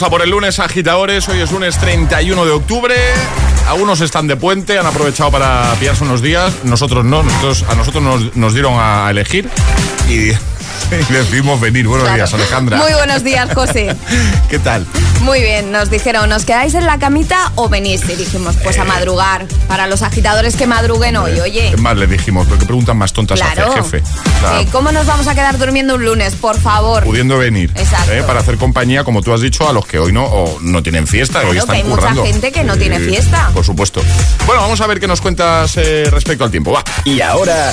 Vamos a por el lunes agitadores. Hoy es lunes 31 de octubre. Algunos están de puente, han aprovechado para pillarse unos días. Nosotros no, nosotros, a nosotros nos, nos dieron a elegir y, y decidimos venir. Buenos Claro. días, Alejandra. Muy buenos días, José. ¿Qué tal? Muy bien, nos dijeron, ¿nos quedáis en la camita o venís? Y dijimos, pues Eh. a madrugar. Para los agitadores que madruguen hoy, oye. ¿Qué más le dijimos? Porque preguntan más tontas Claro. hace jefe. Sea, Eh, ¿Cómo nos vamos a quedar durmiendo un lunes? Por favor. pudiendo venir Exacto. ¿eh? para hacer compañía, como tú has dicho, a los que hoy no o no tienen fiesta, Claro, hoy están que hay mucha gente que no tiene fiesta. Por supuesto. Bueno, vamos a ver qué nos cuentas eh, respecto al tiempo. Va. Y ahora.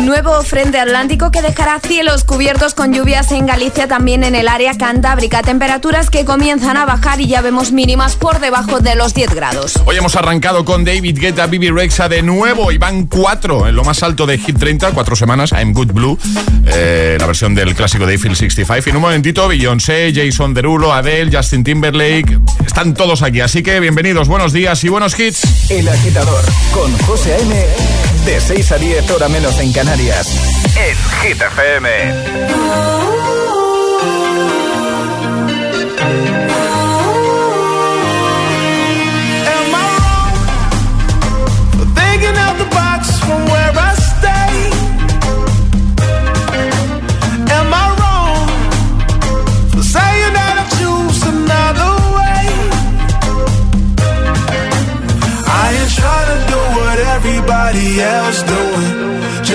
Nuevo frente atlántico que dejará cielos cubiertos con lluvias en Galicia, también en el área cantábrica. Temperaturas que comienzan a bajar y ya vemos mínimas por debajo de los 10 grados. Hoy hemos arrancado con David Guetta, Bibi Rexa de nuevo y van cuatro en lo más alto de Hit 30, cuatro semanas, I'm Good Blue, eh, la versión del clásico de Eiffel 65. Y en un momentito, Beyoncé, Jason Derulo, Adele, Justin Timberlake, están todos aquí. Así que bienvenidos, buenos días y buenos hits. El agitador con José A.M. De 6 a 10, hora menos en Canarias, en Hit FM. Am I wrong? Thinking out the box from where I stay. Am I wrong? For saying that I choose another way. I ain't to do what everybody else doing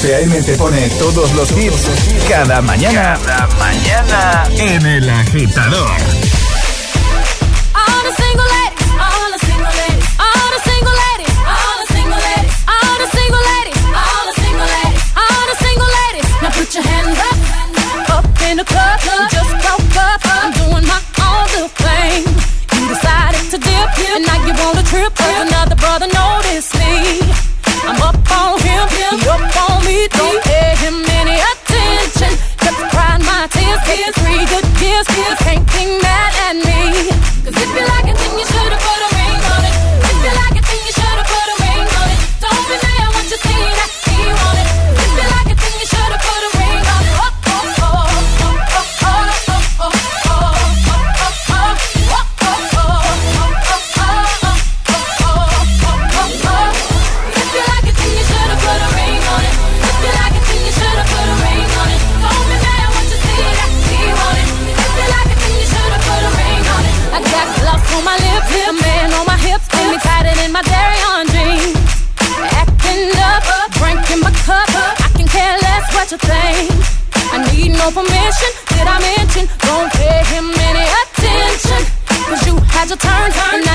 José pone todos los hits cada mañana. Cada mañana en El Agitador. Put your up, up in the just up. I'm doing my decided to dip, and you want a trip. such a thing. I need no permission. Did I mention? Don't pay him any attention. Cause you had your turn. turn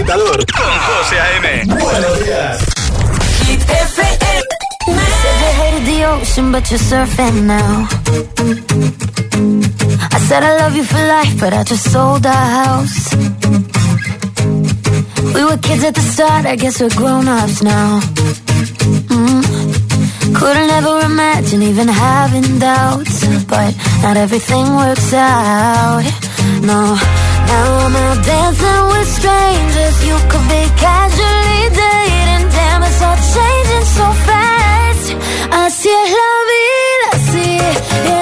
agitador con José A.M. Buenos días. Said you hated the ocean, but you're surfing now. I said I love you for life, but I just sold our house. We were kids at the start, I guess we're grown ups now. Mm. Couldn't ever imagine even having doubts, but not everything works out. No. Now I'm out dancing with strangers. You could be casually dating. Damn, it's all changing so fast. I see la vida, see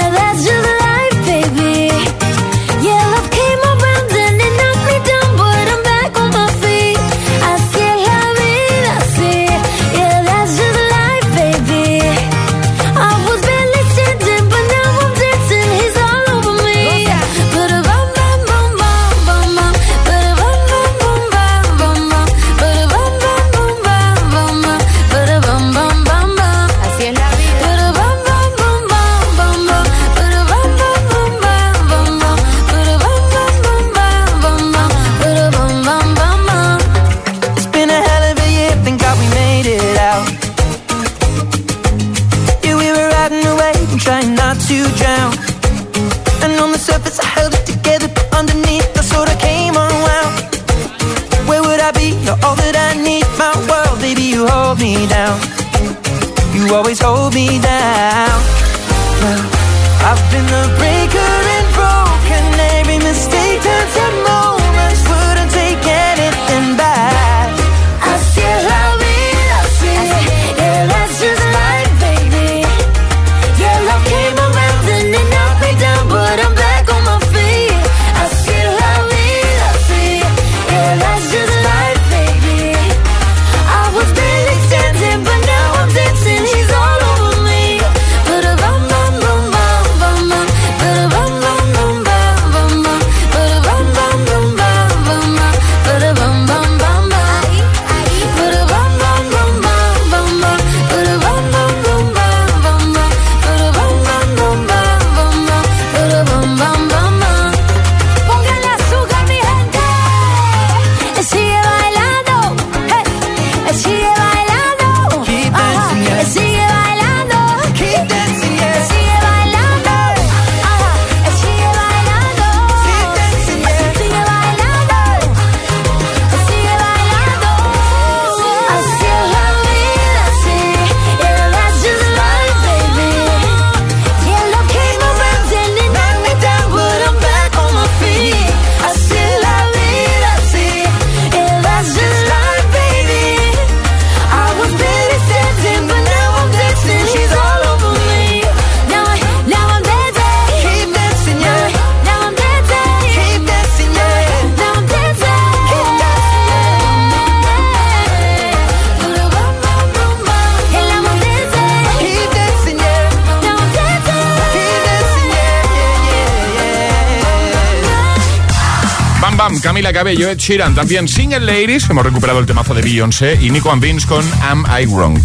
Bam Bam, Camila Cabello, Ed Sheeran, también Single Ladies, hemos recuperado el temazo de Beyoncé y Nico and Vince con Am I Wrong.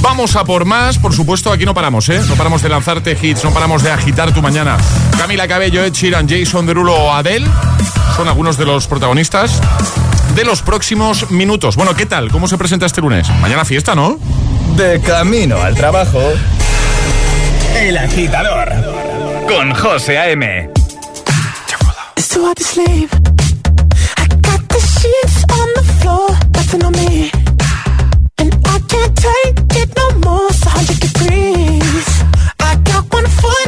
Vamos a por más, por supuesto, aquí no paramos, ¿eh? No paramos de lanzarte hits, no paramos de agitar tu mañana. Camila Cabello, Ed Sheeran, Jason Derulo o Adele son algunos de los protagonistas de los próximos minutos. Bueno, ¿qué tal? ¿Cómo se presenta este lunes? Mañana fiesta, ¿no? De camino al trabajo. El agitador con José A.M. the floor, on me. And I can't take it no more, it's 100 degrees. I got one foot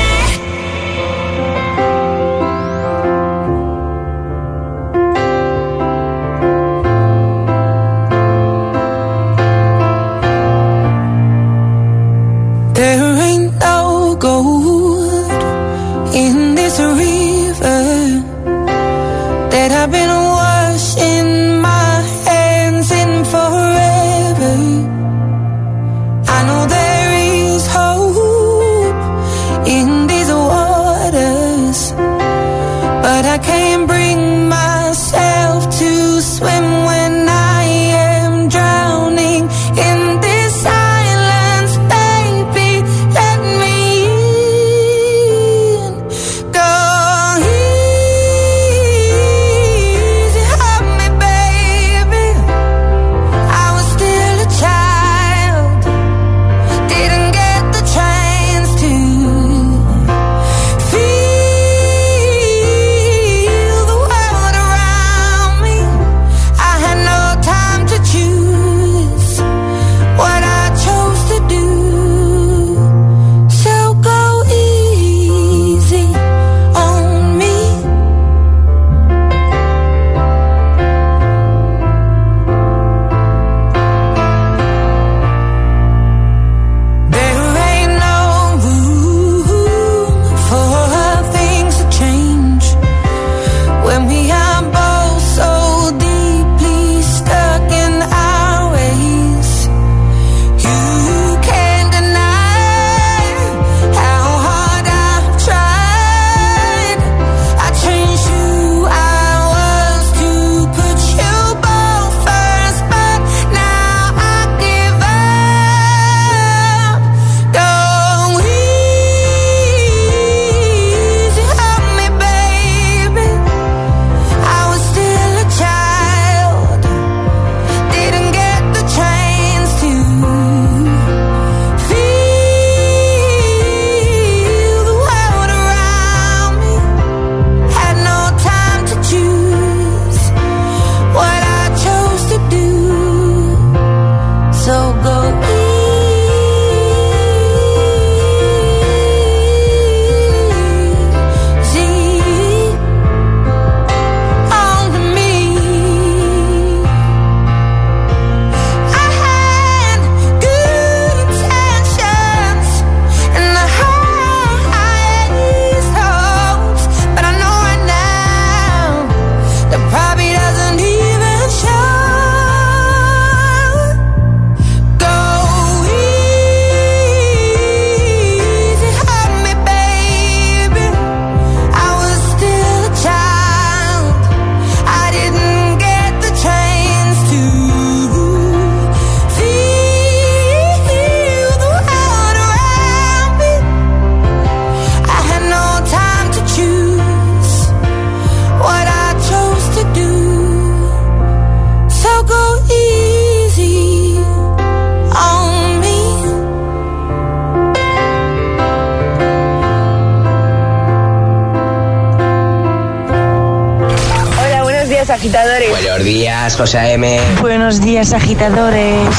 agitadores. Buenos días, José M. Buenos días, agitadores.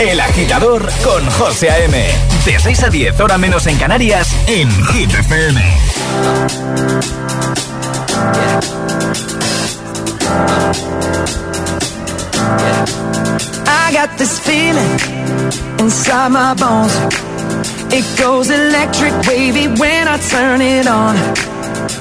El agitador con José A.M. De 6 a 10, hora menos en Canarias, en Hit FM. I got this feeling inside my bones. It goes electric wavy when I turn it on.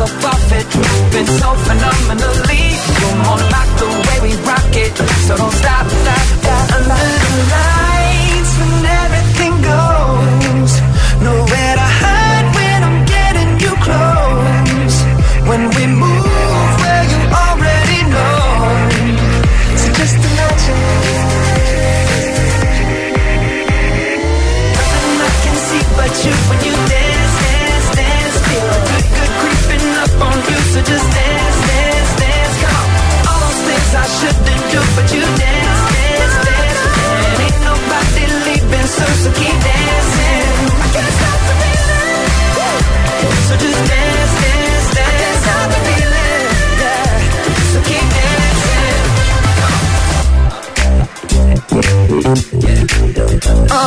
off of it, moving so phenomenally. You're more like the way we rock it, so don't stop, stop, stop. Under the lights shouldn't do, but you dance, dance, dance. And ain't nobody leaving, so keep dancing. I can't stop the feeling. So just dance, dance, dance. Can't stop the feeling. Yeah. So keep dancing. Oh.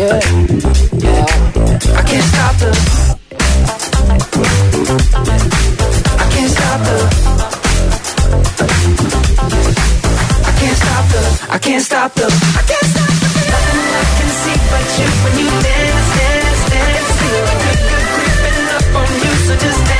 Yeah. Yeah. I can't stop the. Can't stop the. I can't stop the. I can see but you when you dance, dance, dance. Feel a good, creeping up on you, so just dance,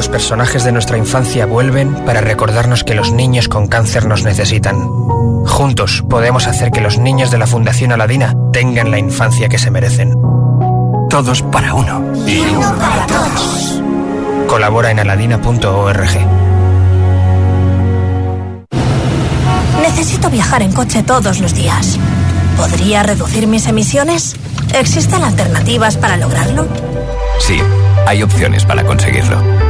Los personajes de nuestra infancia vuelven para recordarnos que los niños con cáncer nos necesitan. Juntos podemos hacer que los niños de la Fundación Aladina tengan la infancia que se merecen. Todos para uno. Y uno para todos. Colabora en aladina.org. Necesito viajar en coche todos los días. ¿Podría reducir mis emisiones? ¿Existen alternativas para lograrlo? Sí, hay opciones para conseguirlo.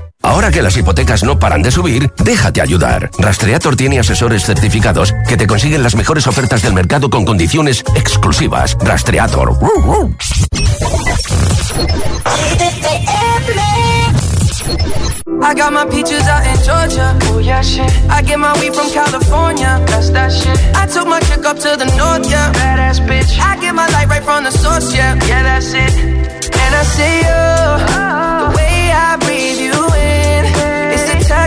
Ahora que las hipotecas no paran de subir, déjate ayudar. Rastreator tiene asesores certificados que te consiguen las mejores ofertas del mercado con condiciones exclusivas. Rastreator. I got my peaches out in Georgia. Oh yeah, shit. I get my weed from California. That's that shit. I took my chick up to the north, yeah. Badass bitch. I get my light right from the source, yeah. Yeah, that's it. And I say, oh, the way I breathe you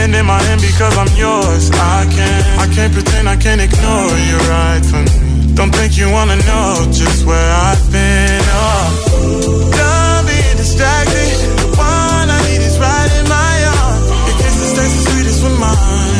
And in my hand because I'm yours. I can't, I can't pretend, I can't ignore you right from me. Don't think you wanna know just where I've been. Oh, done being distracted. The one I need is right in my arms. Your kisses taste the sweetest with mine,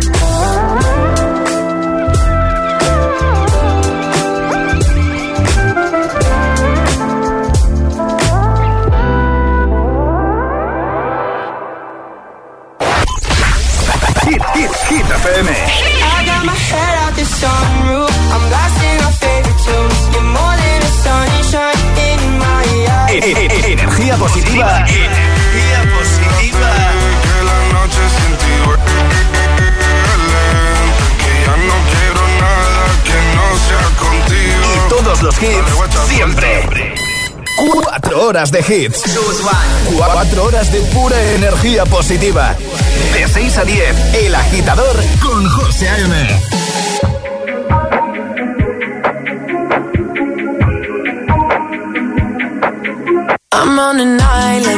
Horas de hits. Cuatro horas de pura energía positiva. De 6 a 10, El Agitador con José A.M. I'm on an island.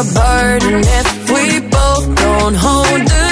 A burden. If we both don't hold the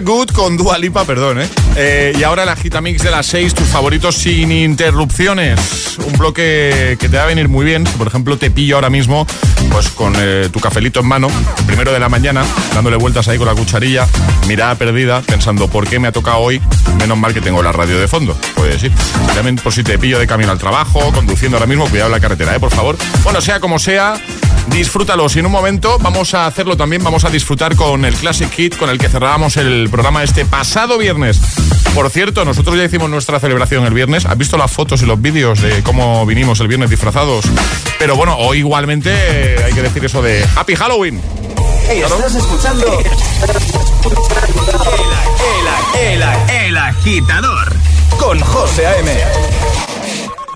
Good con Dua Lipa, perdón, ¿eh? Eh, Y ahora la Gitamix de las 6, tus favoritos sin interrupciones. Un bloque que te va a venir muy bien. Por ejemplo, te pillo ahora mismo, pues con eh, tu cafelito en mano, el primero de la mañana, dándole vueltas ahí con la cucharilla, mirada perdida, pensando, ¿por qué me ha tocado hoy? Menos mal que tengo la radio de fondo. Pues sí. También por si te pillo de camino al trabajo, conduciendo ahora mismo, cuidado la carretera, ¿eh? Por favor. Bueno, sea como sea, disfrútalo. Si en un momento vamos a hacerlo también, vamos a disfrutar con el Classic Hit con el que cerrábamos el programa este pasado viernes. Por cierto, nosotros ya hicimos nuestra celebración el viernes. ¿Has visto las fotos y los vídeos de cómo vinimos el viernes disfrazados? Pero bueno, hoy igualmente hay que decir eso de Happy Halloween. Estás escuchando el, el, el, el agitador con José A.M.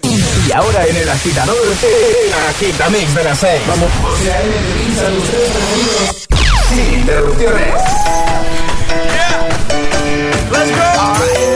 Y ahora en el agitador, el agitamix de las 6. Vamos. José A.M. Sin interrupciones. Let's go.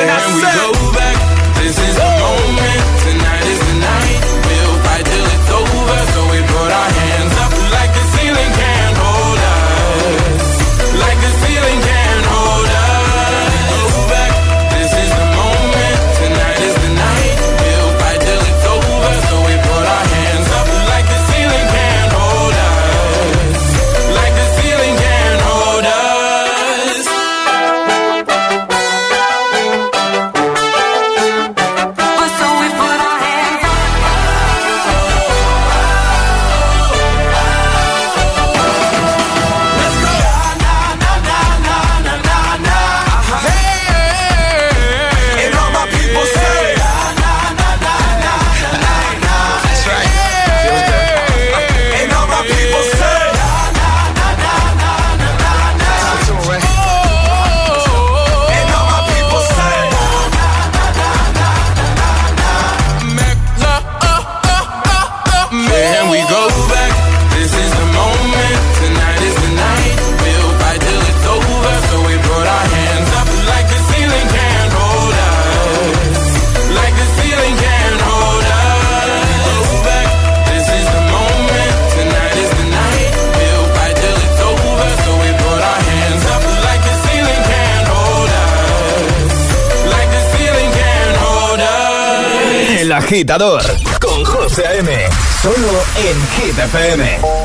I we go back? This is the moment. Tonight is the night. We'll fight till it's over. So we put our hands up like the ceiling can't agitador con José A.M. Solo en Hit FM.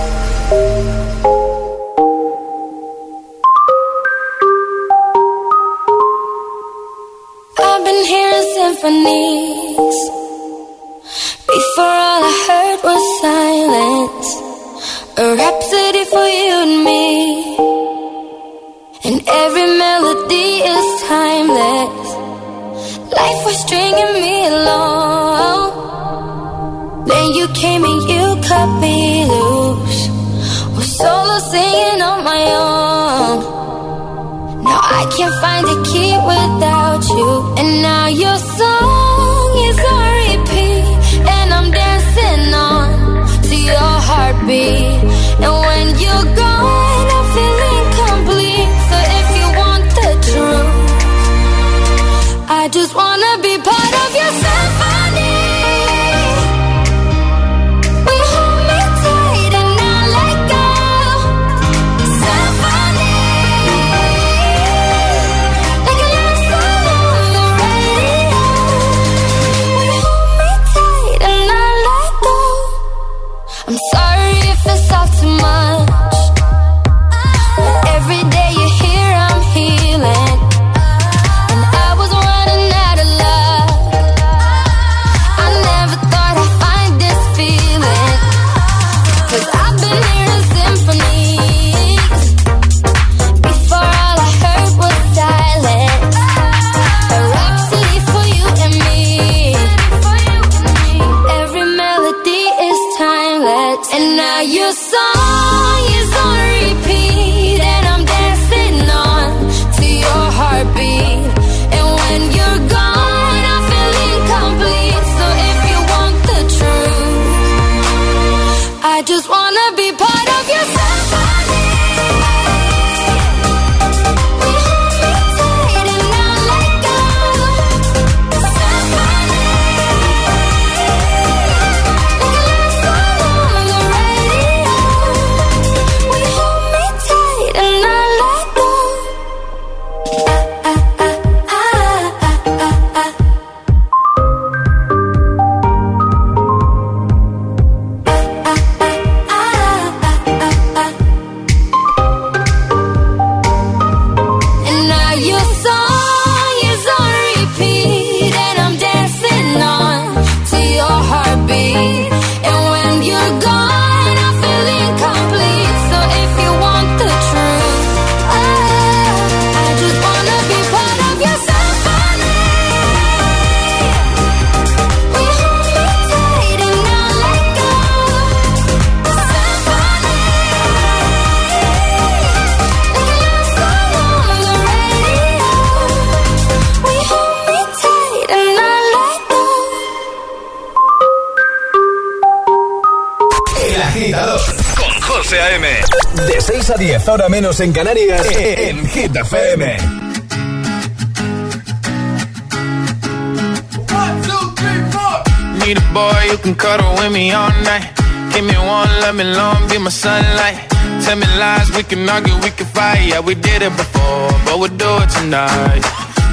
6 a 10, ahora menos en Canarias, en Hit FM. Need a boy who can cuddle with me all night. Give me one, let me long, be my sunlight. Tell me lies, we can argue, we can fight. Yeah, we did it before, but we'll do it tonight.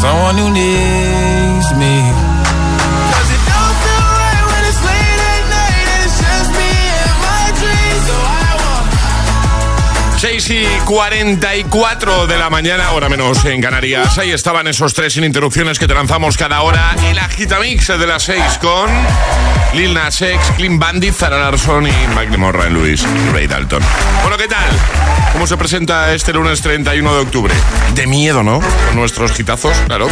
Someone who needs 44 de la mañana, hora menos en Canarias. Ahí estaban esos tres sin interrupciones que te lanzamos cada hora. El Agitamix de las 6 con Lil Nas X, Bandit, Zara Larson y Mike Morra Luis Ray Dalton. Bueno, ¿qué tal? ¿Cómo se presenta este lunes 31 de octubre? De miedo, ¿no? Con nuestros hitazos, claro.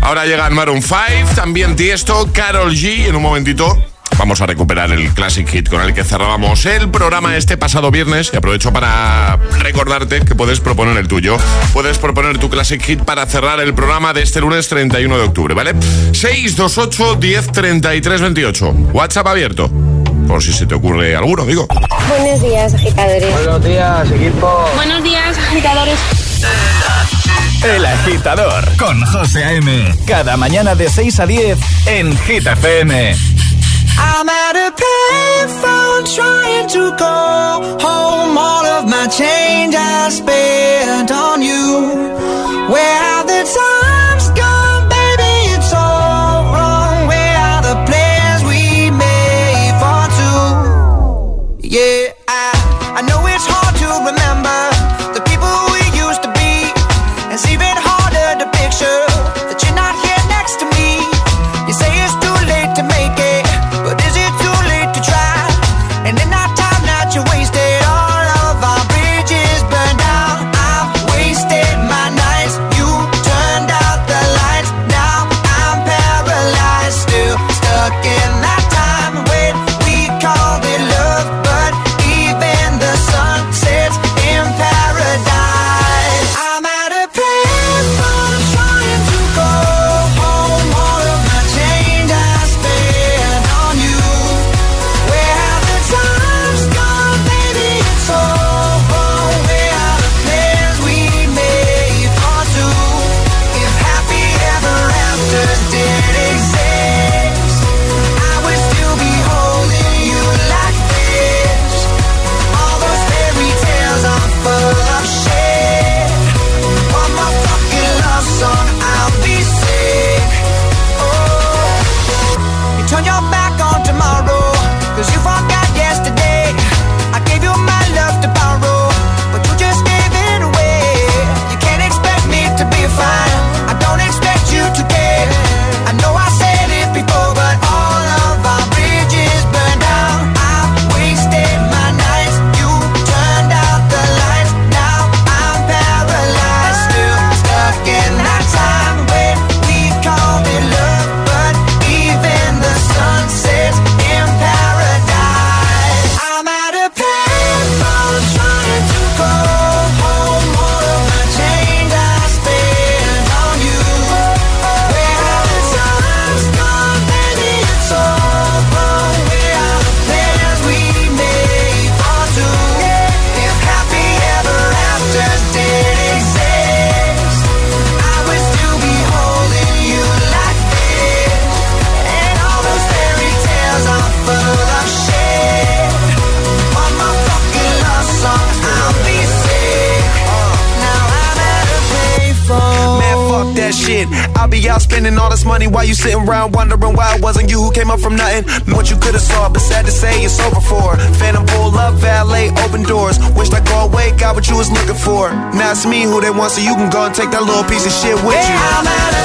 Ahora llegan Maroon 5, también Tiesto, Carol G. En un momentito vamos a recuperar el Classic Hit con el que cerrábamos el programa este pasado viernes. Y aprovecho para recordarte que puedes proponer el tuyo. Puedes proponer tu Classic Hit para cerrar el programa de este lunes 31 de octubre, ¿vale? 628 10 33 28. WhatsApp abierto. Por si se te ocurre alguno, digo. Buenos días, agitadores. Buenos días, equipo. Buenos días, agitadores. El agitador con José A.M. Cada mañana de 6 a 10 en Hit FM. I'm at a payphone trying to call home. All of my change I spent on you. Where the times shit. I'll be out spending all this money while you sitting around wondering why it wasn't you who came up from nothing. What you could've saw, but sad to say it's over for. Phantom pull up, valet, open doors. Wished I go away, got what you was looking for. Now it's me who they want, so you can go and take that little piece of shit with you. I'm at a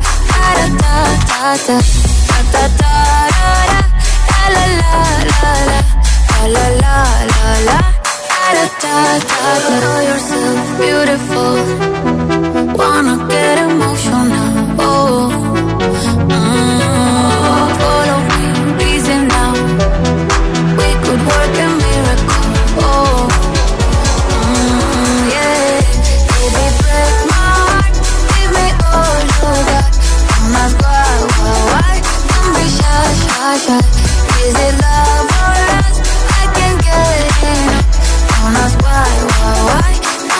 wanna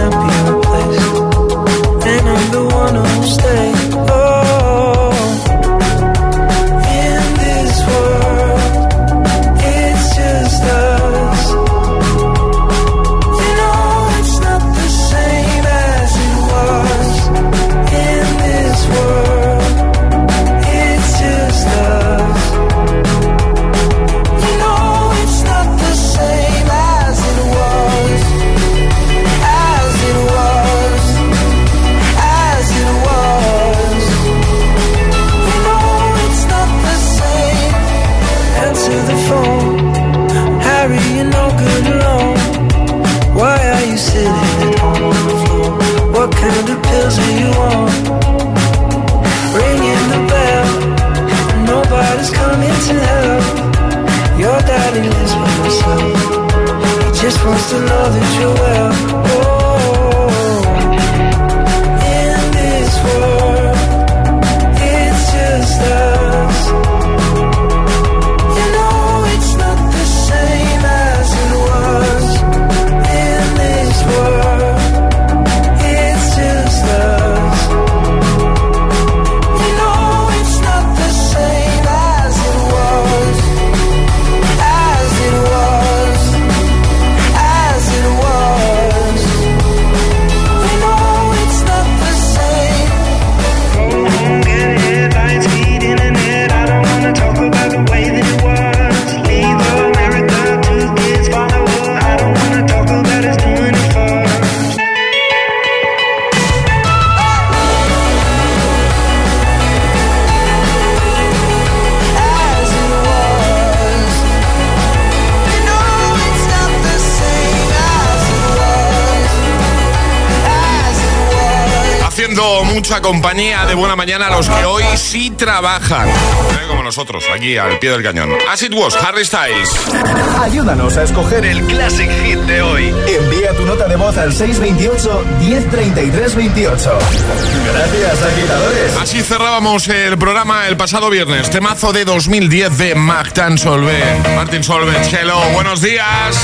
champion mucha compañía de buena mañana a los que hoy sí trabajan. Como nosotros, aquí al pie del cañón. As it was, Harry Styles. Ayúdanos a escoger el Classic Hit de hoy. Envía tu nota de voz al 628-103328. Gracias, agitadores. Así cerrábamos el programa el pasado viernes. Temazo de 2010 de Martin Solveig. Martin Solveig, hello, buenos días.